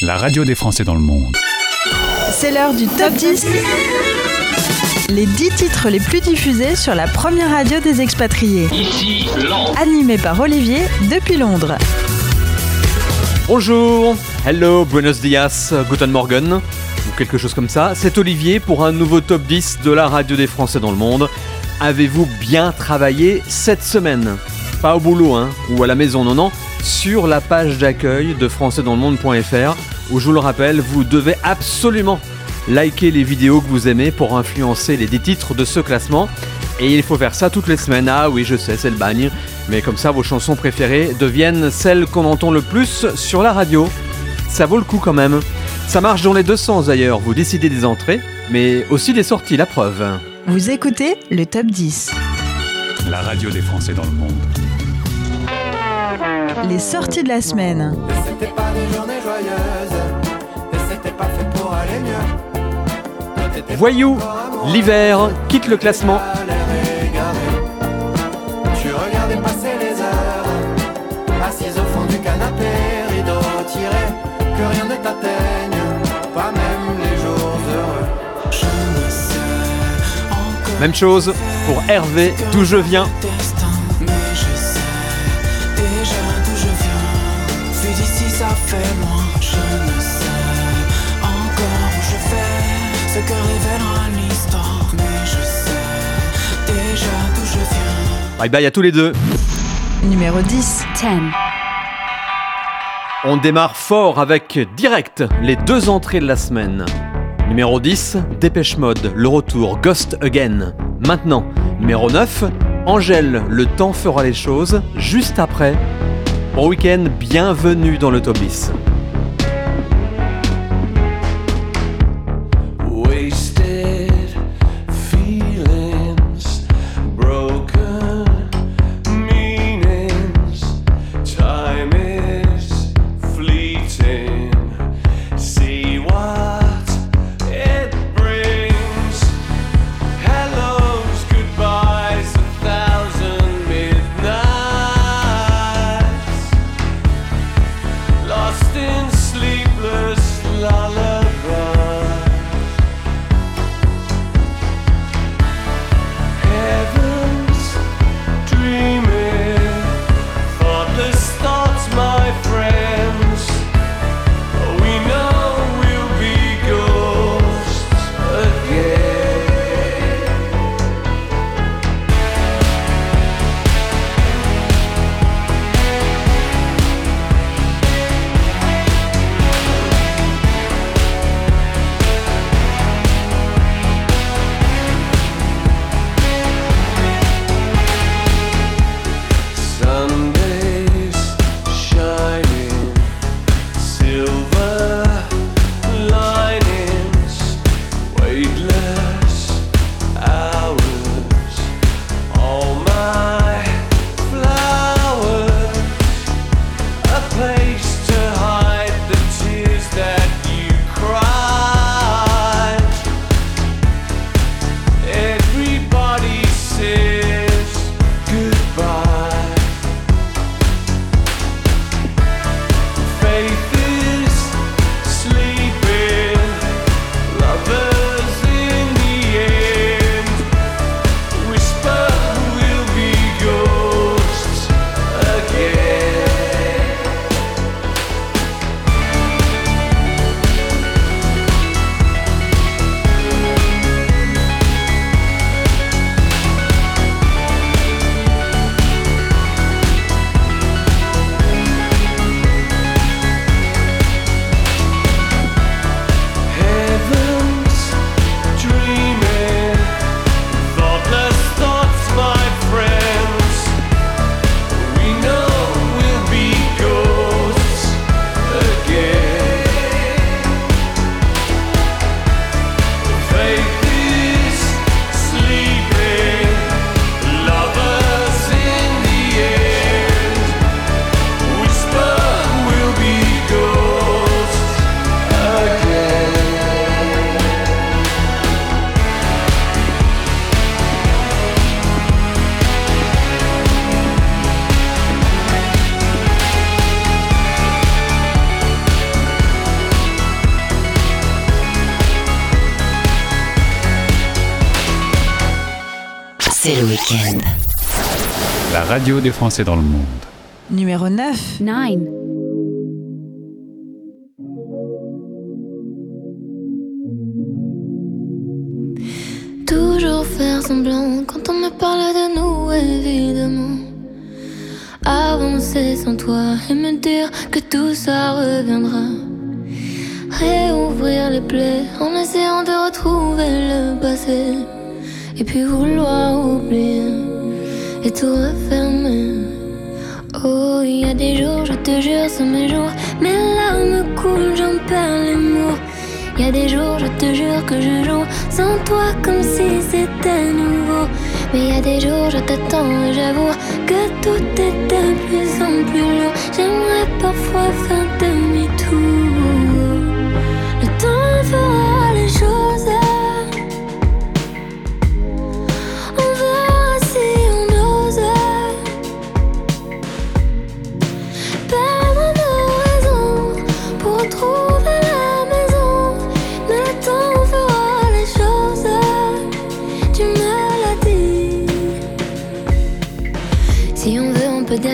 la radio des Français dans le monde. C'est l'heure du top 10. Les 10 titres les plus diffusés sur la première radio des expatriés. Ici, Londres. Animé par Olivier depuis Londres. Bonjour, hello, buenos dias, guten morgen, ou quelque chose comme ça. C'est Olivier pour un nouveau top 10 de la radio des Français dans le monde. Avez-vous bien travaillé cette semaine? Pas au boulot, hein, ou à la maison, non, non, sur la page d'accueil de françaisdanslemonde.fr, où je vous le rappelle, vous devez absolument liker les vidéos que vous aimez pour influencer les 10 titres de ce classement. Et il faut faire ça toutes les semaines. Ah oui, je sais, c'est le bagne. Mais comme ça, vos chansons préférées deviennent celles qu'on entend le plus sur la radio. Ça vaut le coup quand même. Ça marche dans les deux sens d'ailleurs. Vous décidez des entrées, mais aussi des sorties, la preuve. Vous écoutez le top 10. La radio des Français dans le monde. Les sorties de la semaine. C'était pas des journées joyeuses. Et c'était pas fait pour aller mieux. Voyou, l'hiver quitte le classement. Tu regardais passer les heures. Assise au fond du canapé Rideau tiré Que rien ne t'atteigne. Pas même les jours heureux. Même chose pour Hervé, d'où je viens. mais je sais déjà d'où je viens. Vu d'ici, ça fait loin. Je ne sais encore où je vais, ce que révélera l'histoire. Mais je sais déjà d'où je viens. Bye bye à tous les deux. Numéro 10. 10. On démarre fort avec direct les deux entrées de la semaine. Numéro 10, Dépêche Mode, le retour Ghost Again. Maintenant, numéro 9, Angèle, le temps fera les choses. Juste après, bon week-end, bienvenue dans le top 10. C'est le week-end. La radio des Français dans le monde. Numéro 9. 9. Toujours faire semblant quand on me parle de nous, évidemment. Avancer sans toi et me dire que tout ça reviendra. Réouvrir les plaies en essayant de retrouver le passé. Et puis vouloir oublier et tout refermer. Oh, il y a des jours, je te jure, sont mes jours. Mes larmes coulent, j'en perds les mots. Il y a des jours, je te jure que je joue sans toi comme si c'était nouveau. Mais il y a des jours, je t'attends et j'avoue que tout est de plus en plus lourd. J'aimerais parfois faire demi-tour.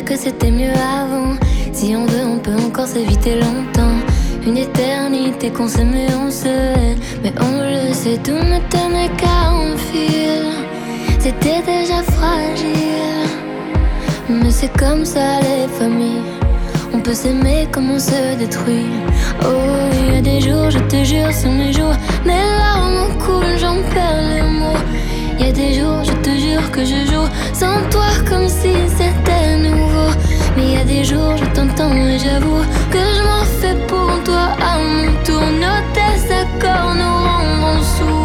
Que c'était mieux avant. Si on veut, on peut encore s'éviter longtemps. Une éternité qu'on s'aimait, on se hait. Mais on le sait, tout ne tenait qu'à un fil. C'était déjà fragile. Mais c'est comme ça les familles. On peut s'aimer comme on se détruit. Oh, il y a des jours, je te jure, sont mes jours. Mes larmes coulent, j'en perds les mots. Y a des jours, je te jure que je joue sans toi comme si c'était nouveau. Mais y a des jours, je t'entends et j'avoue que je m'en fais pour toi à mon tour. Nos désaccords nous rendront sourds.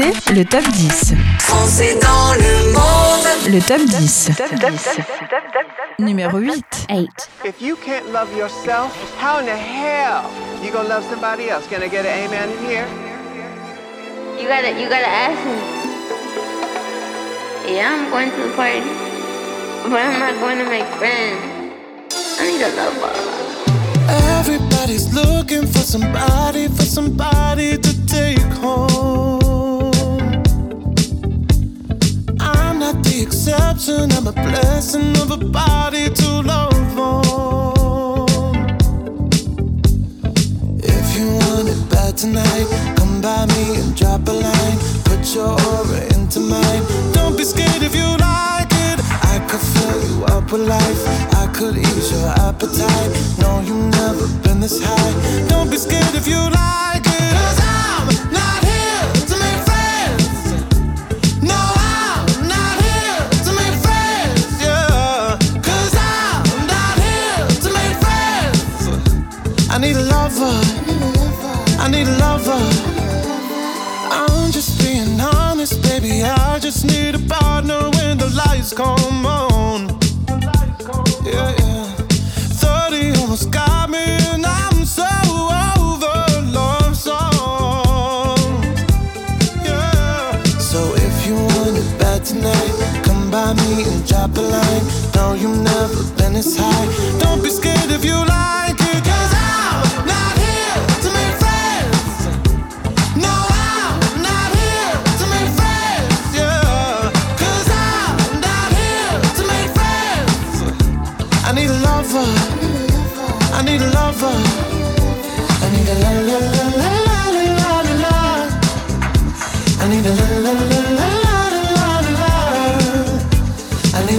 Écoutez le top 10. Français dans le monde. Le top 10. Numéro 8. 8. If you can't love yourself, how in the hell you gonna love somebody else? Can I get an amen in here? You gotta, you gotta ask me. Yeah, I'm going to the party, but I'm not going to make friends. I need a lover. Everybody's looking for somebody, for somebody to take home. The exception, I'm a blessing of a body to love on. If you want it bad tonight, come by me and drop a line. Put your aura into mine. Don't be scared if you like it. I could fill you up with life. I could ease your appetite.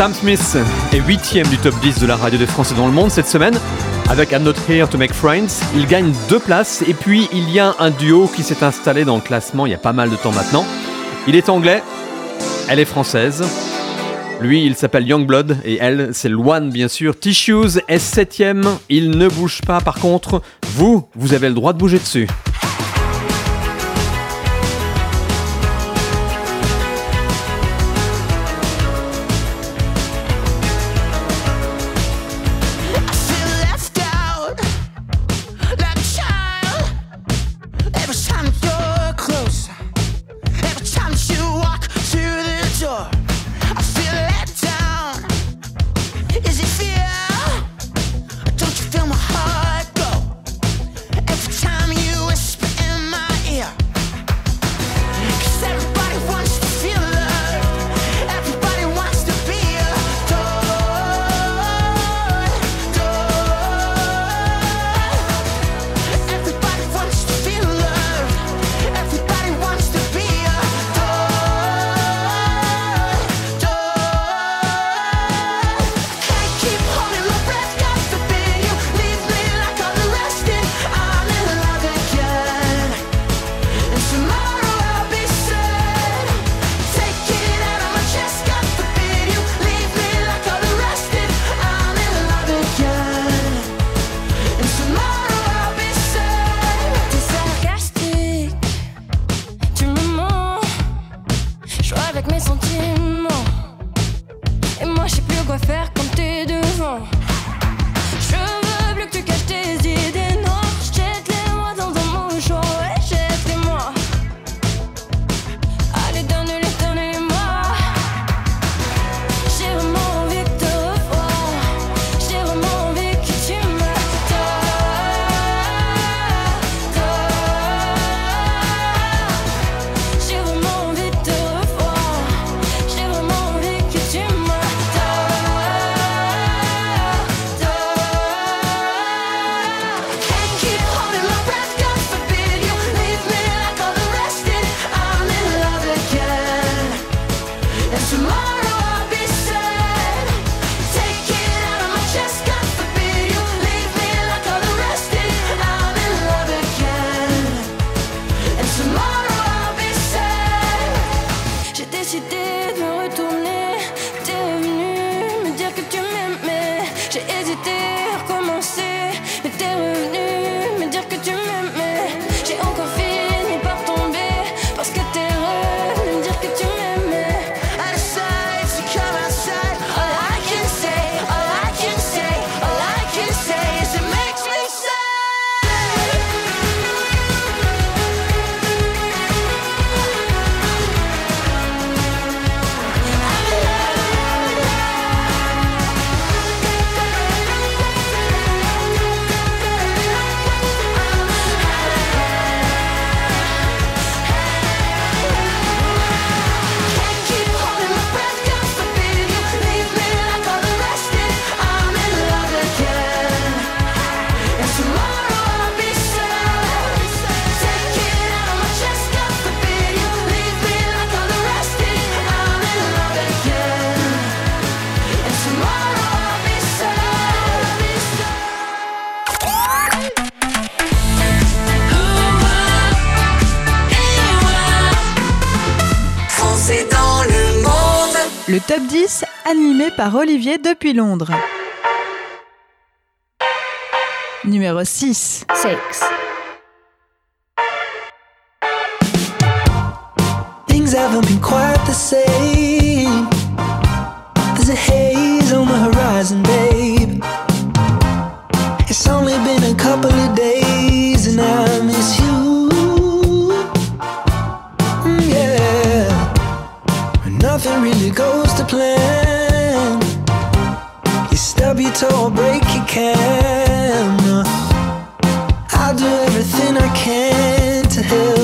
Sam Smith est huitième du top 10 de la radio des Français dans le monde cette semaine. Avec I'm Not Here to Make Friends, il gagne deux places et puis il y a un duo qui s'est installé dans le classement il y a pas mal de temps maintenant. Il est anglais, elle est française. Lui, il s'appelle Youngblood et elle, c'est Luan bien sûr. Tissues est septième, il ne bouge pas par contre. Vous, vous avez le droit de bouger dessus. Par Olivier depuis Londres. Numéro 6. 6. Things haven't been quite the same. There's a haze on the horizon, babe. It's only been a couple of days and I miss you. Mm, yeah. Nothing really goes to plan. Your toe break your camera. I'll do everything I can to help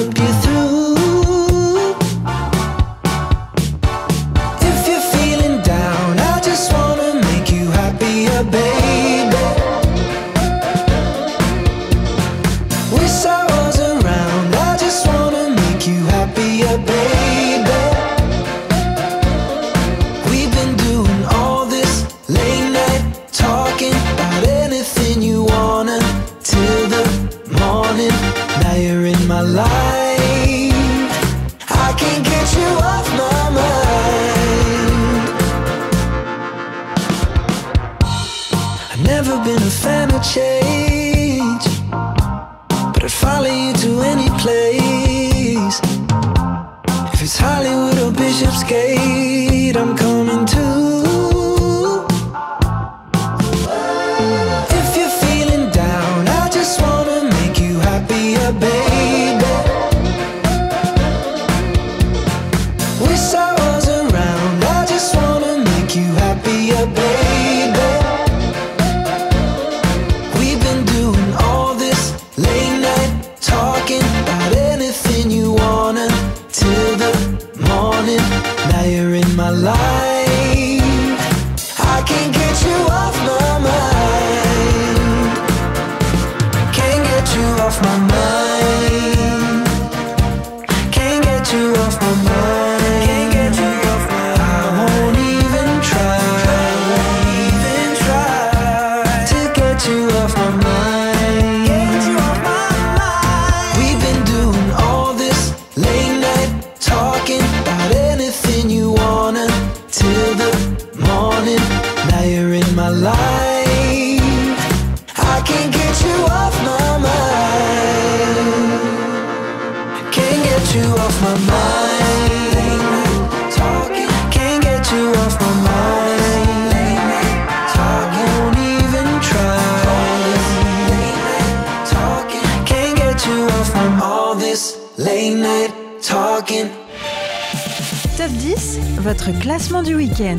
week-end.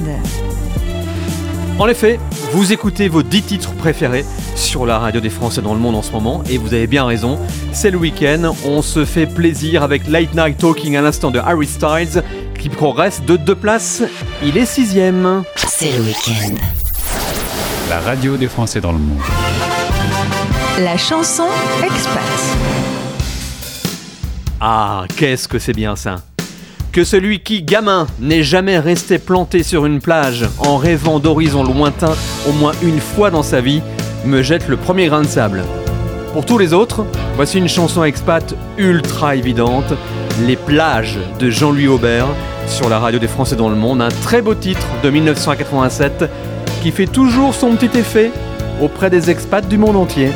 En effet, vous écoutez vos 10 titres préférés sur la radio des Français dans le monde en ce moment, et vous avez bien raison, c'est le week-end, on se fait plaisir avec Late Night Talking à l'instant de Harry Styles, qui progresse de deux places, il est sixième. C'est le week-end. La radio des Français dans le monde. La chanson Expat. Ah, qu'est-ce que c'est bien ça Que celui qui, gamin, n'est jamais resté planté sur une plage en rêvant d'horizons lointains au moins une fois dans sa vie, me jette le premier grain de sable. Pour tous les autres, voici une chanson expat ultra évidente, Les plages de Jean-Louis Aubert, sur la radio des Français dans le monde, un très beau titre de 1987 qui fait toujours son petit effet auprès des expats du monde entier.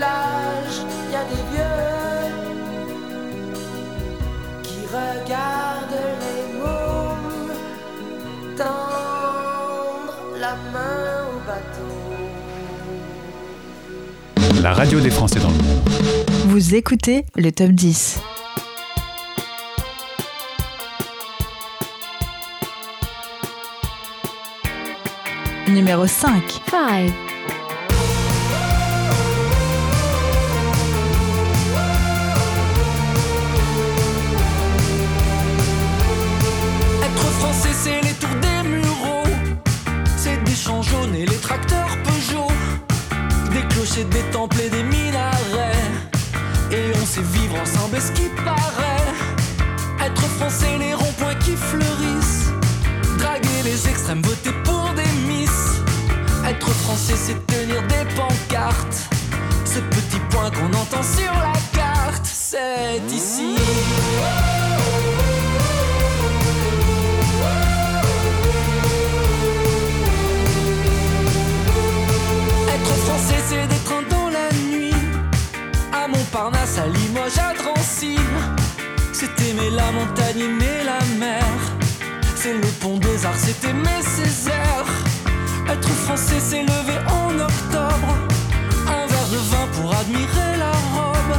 plage, il y a des vieux qui regardent les mômes tendre la main au bateau. La radio des Français dans le monde. Vous écoutez le top 10. Numéro 5. 5. À Limoges, à Drancy. C'est aimer la montagne, aimer la mer. C'est le pont des arts, c'est aimer Césaire. Être français, c'est lever en octobre. Un verre de vin pour admirer la robe.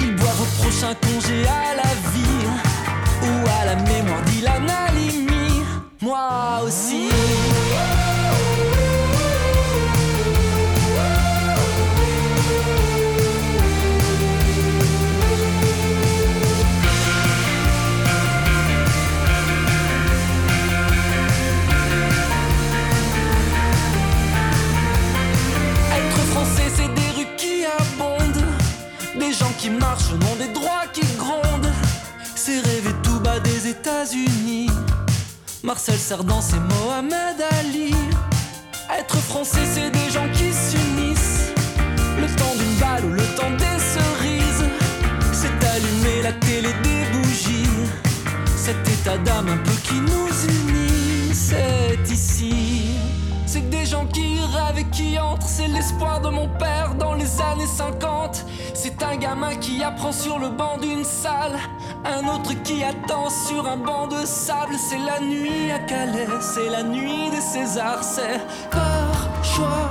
Ils boivent au prochain congé à la vie. Ou à la mémoire d'Ilan Halimi. Moi aussi. Qui marchent au nom des droits qui grondent. C'est rêver tout bas des États-Unis. Marcel Cerdan, c'est Mohamed Ali. Être français, c'est des gens qui s'unissent. Le temps d'une balle ou le temps des cerises. C'est allumer la télé des bougies. Cet état d'âme un peu qui nous unit, c'est ici. C'est des gens qui rêvent et qui entrent, c'est l'espoir de mon père dans les années 50. C'est un gamin qui apprend sur le banc d'une salle, un autre qui attend sur un banc de sable. C'est la nuit à Calais, c'est la nuit des Césars, c'est par choix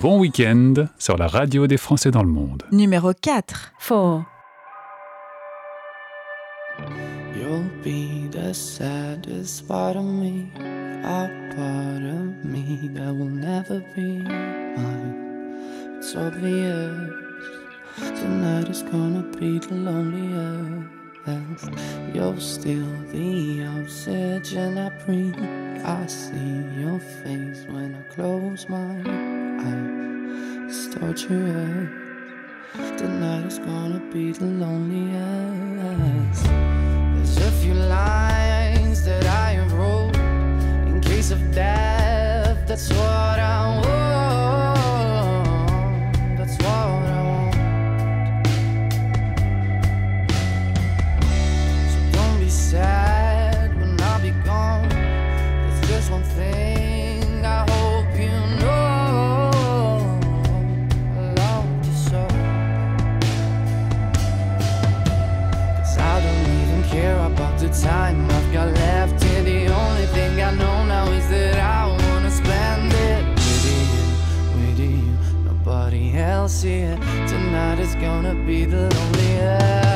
Bon week-end sur la radio des Français dans le monde. Numéro 4. 4. You'll be the saddest part of me, a part of me that will never be mine. It's obvious tonight is gonna be the loneliest. You're still the oxygen I breathe. I see your face when I close my eyes. It's torturous. Tonight is gonna be the loneliest. There's a few lines that I have wrote in case of death. That's what I want. Tonight is gonna be the loneliest.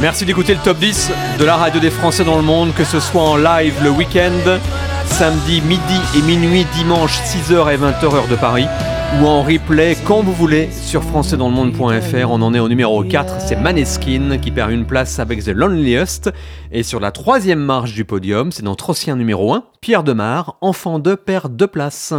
Merci d'écouter le top 10 de la radio des Français dans le monde, que ce soit en live le week-end, samedi midi et minuit, dimanche 6h et 20h de Paris, ou en replay quand vous voulez sur françaisdanslemonde.fr. On en est au numéro 4, c'est Maneskin qui perd une place avec The Loneliest. Et sur la troisième marche du podium, c'est notre ancien numéro 1, Pierre Demar, enfant de perd deux places.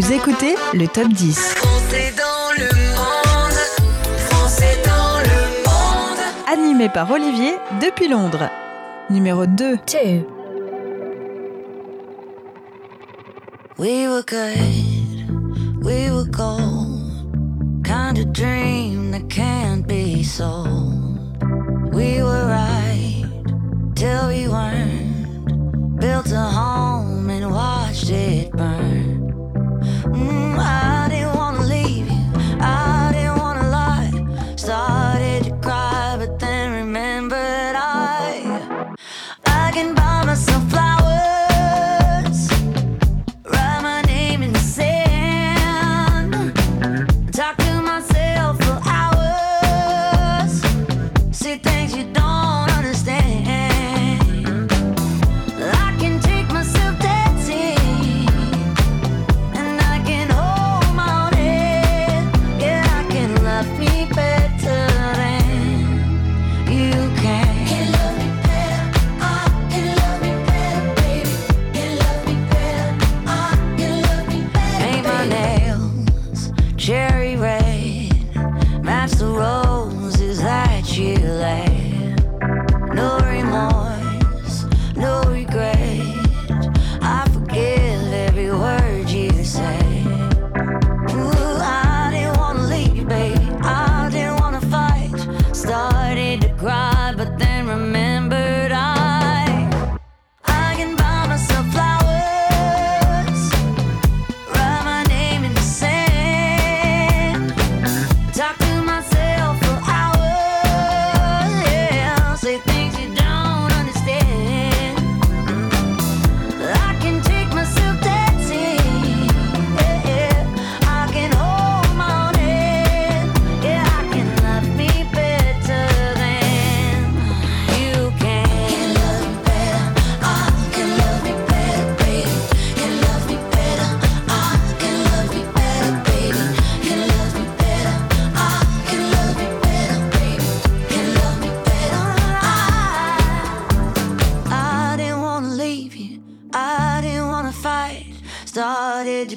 Vous écoutez le top 10. Français dans le monde, Français dans le monde. Animé par Olivier depuis Londres. Numéro 2. Two. We were good, we were gold. Kind of dream that can't be sold. We were right till we weren't. Built a home and watched it burn. Mm, I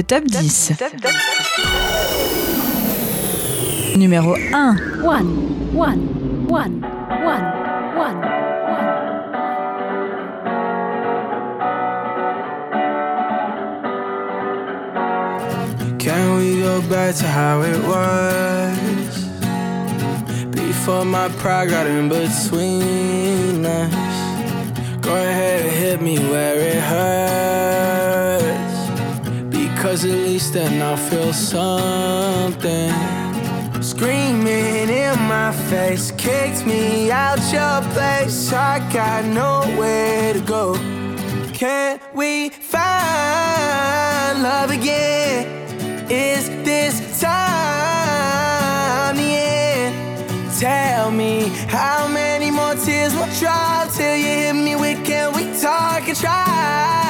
le top 10. Numéro 1. One, one, one, one, one. Can we go back to how it was? Before my pride got in between us. Go ahead and hit me where it hurts. Cause at least then I'll feel something. Screaming in my face, kicked me out your place. I got nowhere to go. Can we find love again? Is this time the end? Tell me how many more tears will drop till you hit me with. Can we talk and try?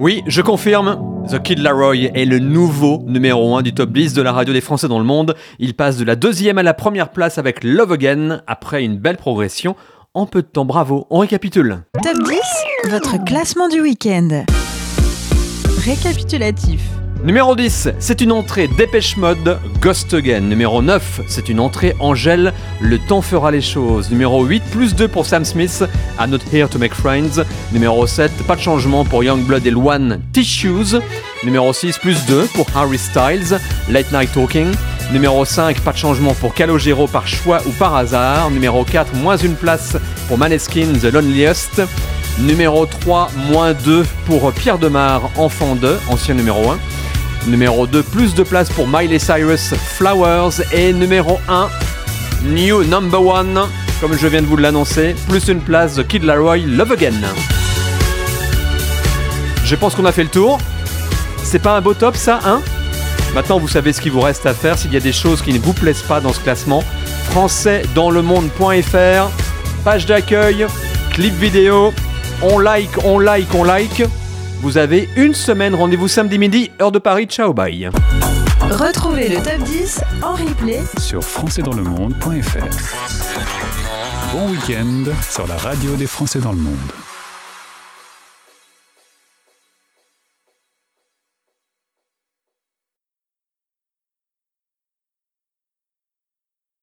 Oui, je confirme, The Kid Laroi est le nouveau numéro 1 du top 10 de la radio des Français dans le monde. Il passe de la deuxième à la première place avec Love Again, après une belle progression en peu de temps. Bravo, on récapitule. Top 10, votre classement du week-end. Récapitulatif. Numéro 10, c'est une entrée Dépêche Mode, Ghost Again. Numéro 9, c'est une entrée Angèle, Le temps fera les choses. Numéro 8, plus 2 pour Sam Smith, I'm Not Here to Make Friends. Numéro 7, pas de changement pour Youngblood et Luan, Tissues. Numéro 6, plus 2 pour Harry Styles, Late Night Talking. Numéro 5, pas de changement pour Calogero par choix ou par hasard. Numéro 4, moins une place pour Maneskin, The Loneliest. Numéro 3, moins 2 pour Pierre Demar, Enfant 2, ancien numéro 1. Numéro 2, plus de place pour Miley Cyrus, Flowers. Et numéro 1, New Number 1, comme je viens de vous l'annoncer, plus une place de Kid Laroi, Love Again. Je pense qu'on a fait le tour. C'est pas un beau top ça, hein? Maintenant, vous savez ce qu'il vous reste à faire s'il y a des choses qui ne vous plaisent pas dans ce classement. françaisdanslemonde.fr, page d'accueil, clip vidéo, on like, on like, on like. Vous avez une semaine, rendez-vous samedi midi, heure de Paris, ciao bye. Retrouvez le top 10 en replay Sur françaisdanslemonde.fr. Bon week-end sur la radio des Français dans le monde.